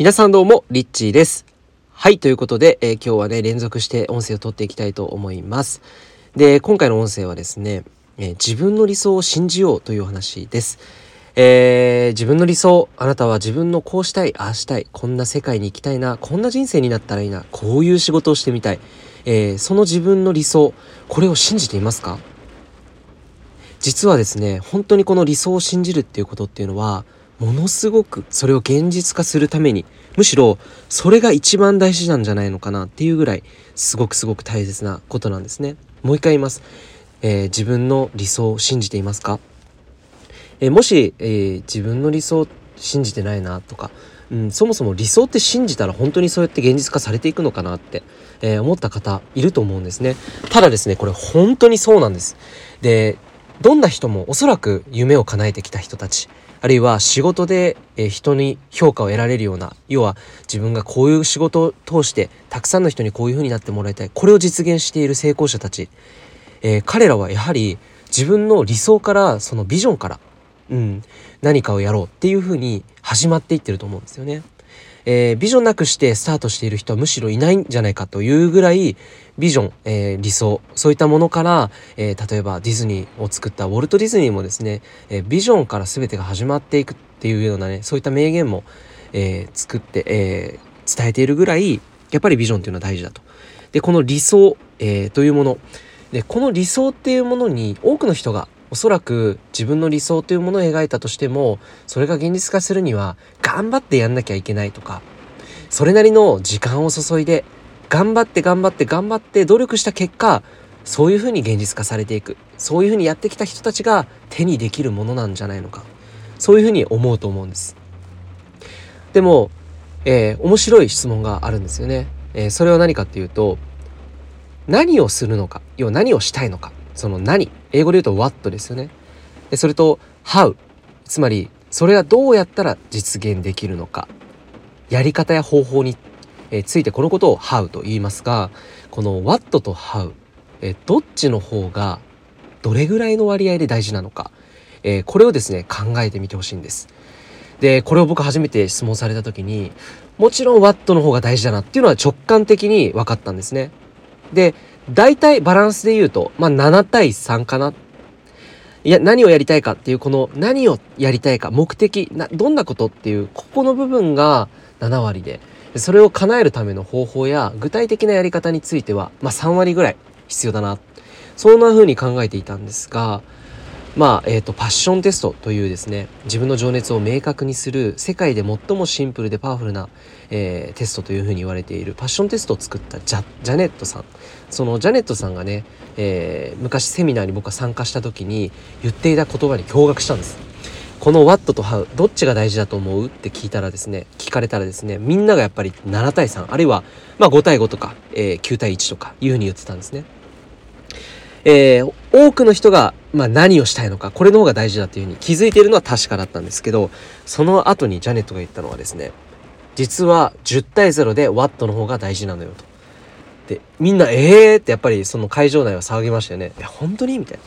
皆さんどうも、リッチーです。はい、ということで、えー、今日はね、連続して音声を取っていきたいと思います。で、今回の音声はですね、えー、自分の理想を信じようという話です。えー、自分の理想、あなたは自分のこうしたい、ああしたい、こんな世界に行きたいな、こんな人生になったらいいな、こういう仕事をしてみたい。えー、その自分の理想、これを信じていますか？実はですね、本当にこの理想を信じるっていうことっていうのは、ものすごくそれを現実化するためにむしろそれが一番大事なんじゃないのかなっていうぐらいすごくすごく大切なことなんですね。もう一回言います、えー、自分の理想を信じていますか、えー、もし、えー、自分の理想信じてないなとか、うん、そもそも理想って信じたら本当にそうやって現実化されていくのかなって、え思った方いると思うんですね。ただですねこれ本当にそうなんです。でどんな人もおそらく夢を叶えてきた人たち。あるいは仕事で、え人に評価を得られるような要は自分がこういう仕事を通してたくさんの人にこういうふうになってもらいたいこれを実現している成功者たち、えー、彼らはやはり自分の理想からそのビジョンから、うん、何かをやろうっていうふうに始まっていってると思うんですよね。えー、ビジョンなくしてスタートしている人はむしろいないんじゃないかというぐらいビジョン、えー、理想そういったものから、えー、例えばディズニーを作ったウォルト・ディズニーもですね、えビジョンから全てが始まっていくっていうようなねそういった名言も、え作って、え伝えているぐらいやっぱりビジョンっていうのは大事だと。でこの理想、えというものでこの理想っていうものに多くの人がおそらく自分の理想というものを描いたとしてもそれが現実化するには頑張ってやんなきゃいけないとかそれなりの時間を注いで頑張って頑張って頑張って努力した結果そういうふうに現実化されていく。そういうふうにやってきた人たちが手にできるものなんじゃないのか。そういうふうに思うと思うんです。でも、えー、面白い質問があるんですよね、えー、それは何かっていうと何をするのか要は何をしたいのか。その何？英語で言うと what ですよね。でそれと how つまりそれはどうやったら実現できるのか。やり方や方法についてこのことを how と言いますがこの what と how どっちの方がどれぐらいの割合で大事なのか。これをですね考えてみてほしいんです。でこれを僕初めて質問された時にもちろん what の方が大事だなっていうのは直感的に分かったんですね。で大体バランスで言うと、まあ、7対3かな。いや、何をやりたいかっていう、この何をやりたいか、目的、などんなことっていう、ここの部分が7割で、それを叶えるための方法や具体的なやり方については、まあ、3割ぐらい必要だな。そんな風に考えていたんですが、まあ、えっ、ー、と、パッションテストというですね、自分の情熱を明確にする世界で最もシンプルでパワフルな、えー、テストというふうに言われているパッションテストを作ったジャジャネットさん。そのジャネットさんがね、えー、昔セミナーに僕が参加した時に言っていた言葉に驚愕したんです。この What と How どっちが大事だと思うって聞いたらですね聞かれたらですねみんながやっぱり7対3あるいはまあ5対5とか、えー、9対1とかいうふうに言ってたんですね。えー、多くの人が、まあ、何をしたいのかこれの方が大事だというふうに気づいているのは確かだったんですけどその後にジャネットが言ったのはですね実は10対0でワットの方が大事なのよと。でみんな「えー!」ってやっぱりその会場内は騒ぎましたよね。え本当に？みたいな。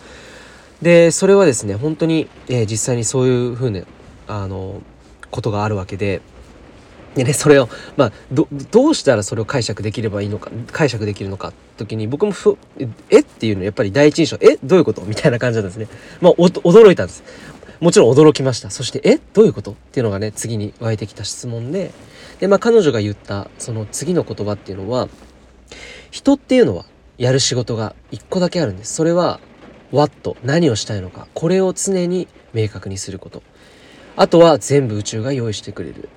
でそれはですね本当に、えー、実際にそういうふうなあのことがあるわけででね、それを、まあ、ど、うしたらそれを解釈できればいいのか、解釈できるのか、時に、僕もふ、えっていうのやっぱり第一印象、えどういうこと？みたいな感じなんですね。まあ、驚いたんです。もちろん驚きました。そして、えどういうこと？っていうのがね、次に湧いてきた質問で、で、まあ、彼女が言った、その次の言葉っていうのは、人っていうのは、やる仕事が一個だけあるんです。それは、what、何をしたいのか、これを常に明確にすること。あとは全部宇宙が用意してくれる。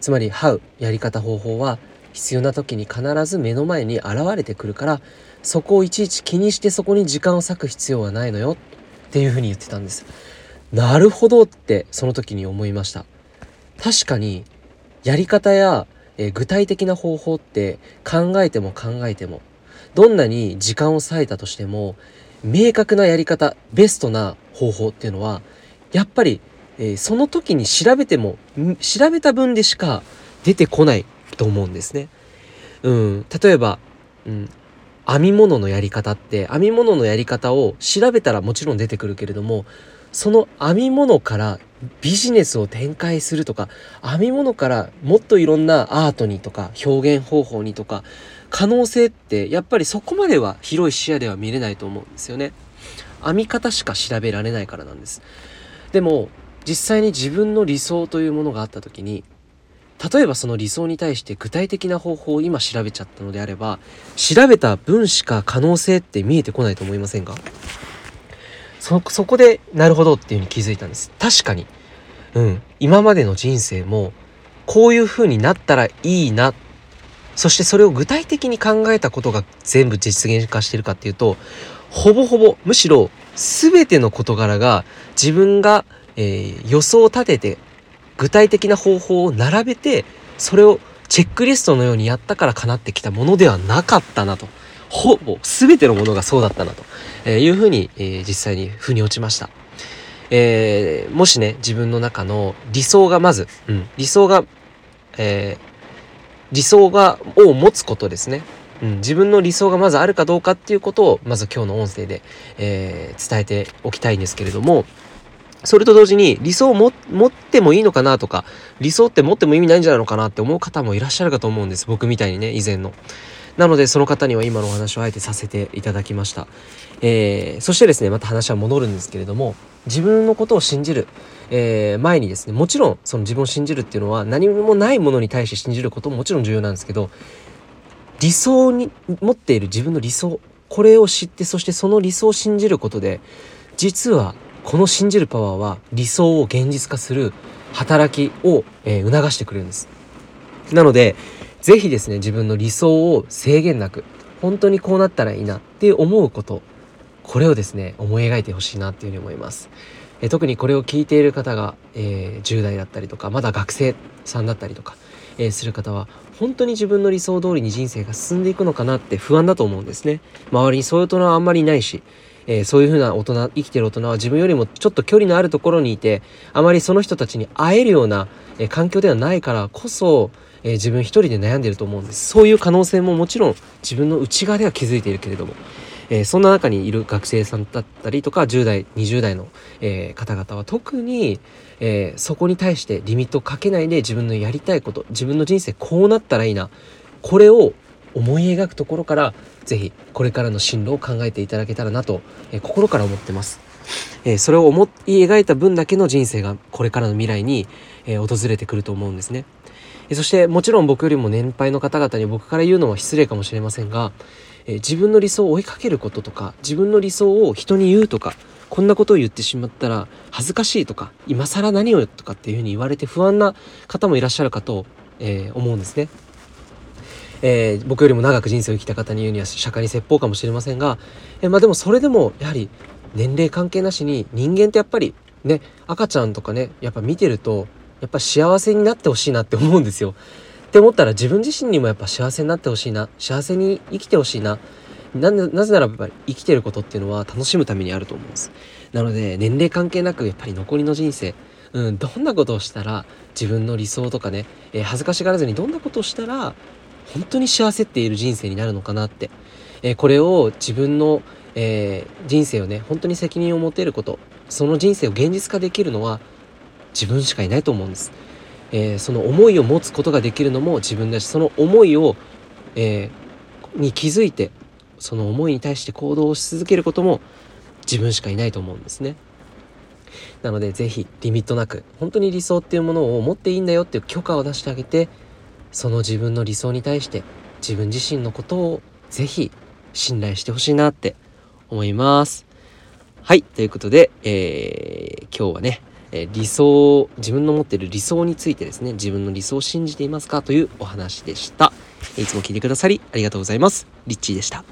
つまり How やり方方法は必要な時に必ず目の前に現れてくるからそこをいちいち気にしてそこに時間を割く必要はないのよっていうふうに言ってたんです。なるほどってその時に思いました。確かにやり方や、え具体的な方法って考えても考えてもどんなに時間を割いたとしても明確なやり方ベストな方法っていうのはやっぱりえー、その時に調べても調べた分でしか出てこないと思うんですね。うん、例えば、うん、編み物のやり方って編み物のやり方を調べたらもちろん出てくるけれどもその編み物からビジネスを展開するとか編み物からもっといろんなアートにとか表現方法にとか可能性ってやっぱりそこまでは広い視野では見れないと思うんですよね。編み方しか調べられないからなんです。でも実際に自分の理想というものがあった時に例えばその理想に対して具体的な方法を今調べちゃったのであれば調べた分しか可能性って見えてこないと思いませんか？そそこでなるほどっていうふうに気づいたんです。確かに。うん。今までの人生もこういう風になったらいいな。そしてそれを具体的に考えたことが全部実現化してるかっていうとほぼほぼむしろ全ての事柄が自分が、えー、予想を立てて具体的な方法を並べてそれをチェックリストのようにやったから叶ってきたものではなかったなと。ほぼ全てのものがそうだったなと、えいうふうに、えー、実際に腑に落ちました。えー、もしね自分の中の理想がまず、うん、理想が、えー、理想がを持つことですね、うん、自分の理想がまずあるかどうかっていうことをまず今日の音声で、え、伝えておきたいんですけれどもそれと同時に理想を持ってもいいのかなとか理想って持っても意味ないんじゃないのかなって思う方もいらっしゃるかと思うんです僕みたいにね以前の。なのでその方には今のお話をあえてさせていただきました。えー、そしてですねまた話は戻るんですけれども自分のことを信じる、えー、前にですねもちろんその自分を信じるっていうのは何もないものに対して信じることももちろん重要なんですけど理想に持っている自分の理想これを知ってそしてその理想を信じることで実はこの信じるパワーは理想を現実化する働きを、えー、促してくれるんです。なので是非ですね自分の理想を制限なく本当にこうなったらいいなって思うことこれをですね思い描いてほしいなっていうふうに思います。え特にこれを聞いている方が、えー、10代だったりとかまだ学生さんだったりとか、えー、する方は本当に自分の理想通りに人生が進んでいくのかなって不安だと思うんですね。周りにそういう大人はあんまりいないし、えー、そういうふうな大人生きてる大人は自分よりもちょっと距離のあるところにいてあまりその人たちに会えるような、え環境ではないからこそ、え自分一人で悩んでると思うんです。そういう可能性ももちろん自分の内側では気づいているけれども。え、そんな中にいる学生さんだったりとか10代20代の、え、方々は特に、え、そこに対してリミットをかけないで自分のやりたいこと自分の人生こうなったらいいな。これを思い描くところから是非これからの進路を考えていただけたらなと、え心から思ってます。えそれを思い描いた分だけの人生がこれからの未来に、え訪れてくると思うんですね。そしてもちろん僕よりも年配の方々に僕から言うのは失礼かもしれませんが、え、自分の理想を追いかけることとか自分の理想を人に言うとかこんなことを言ってしまったら恥ずかしいとか今更何をとかっていうふうに言われて不安な方もいらっしゃるかと、えー、思うんですね。えー、僕よりも長く人生を生きた方に言うには釈迦に説法かもしれませんが、えー、まあでもそれでもやはり年齢関係なしに人間ってやっぱりね赤ちゃんとかねやっぱ見てるとやっぱ幸せになってほしいなって思うんですよ。って思ったら自分自身にもやっぱ幸せになってほしいな幸せに生きてほしいな。ななぜならやっぱり生きてることっていうのは楽しむためにあると思うんです。なので年齢関係なくやっぱり残りの人生。うん、どんなことをしたら自分の理想とかね、えー、恥ずかしがらずにどんなことをしたら本当に幸せっている人生になるのかなって、えー、これを自分の、えー、人生をね本当に責任を持てることその人生を現実化できるのは自分しかいないと思うんです。えー、その思いを持つことができるのも自分だしその思いを、え、に気づいてその思いに対して行動し続けることも自分しかいないと思うんですね。なので是非リミットなく本当に理想っていうものを持っていいんだよっていう許可を出してあげてその自分の理想に対して自分自身のことをぜひ信頼してほしいなって思います。はい。ということで、えー、今日はね、え理想自分の持ってる理想についてですね自分の理想を信じていますかというお話でしたいつも聞いてくださりありがとうございますリッチーでした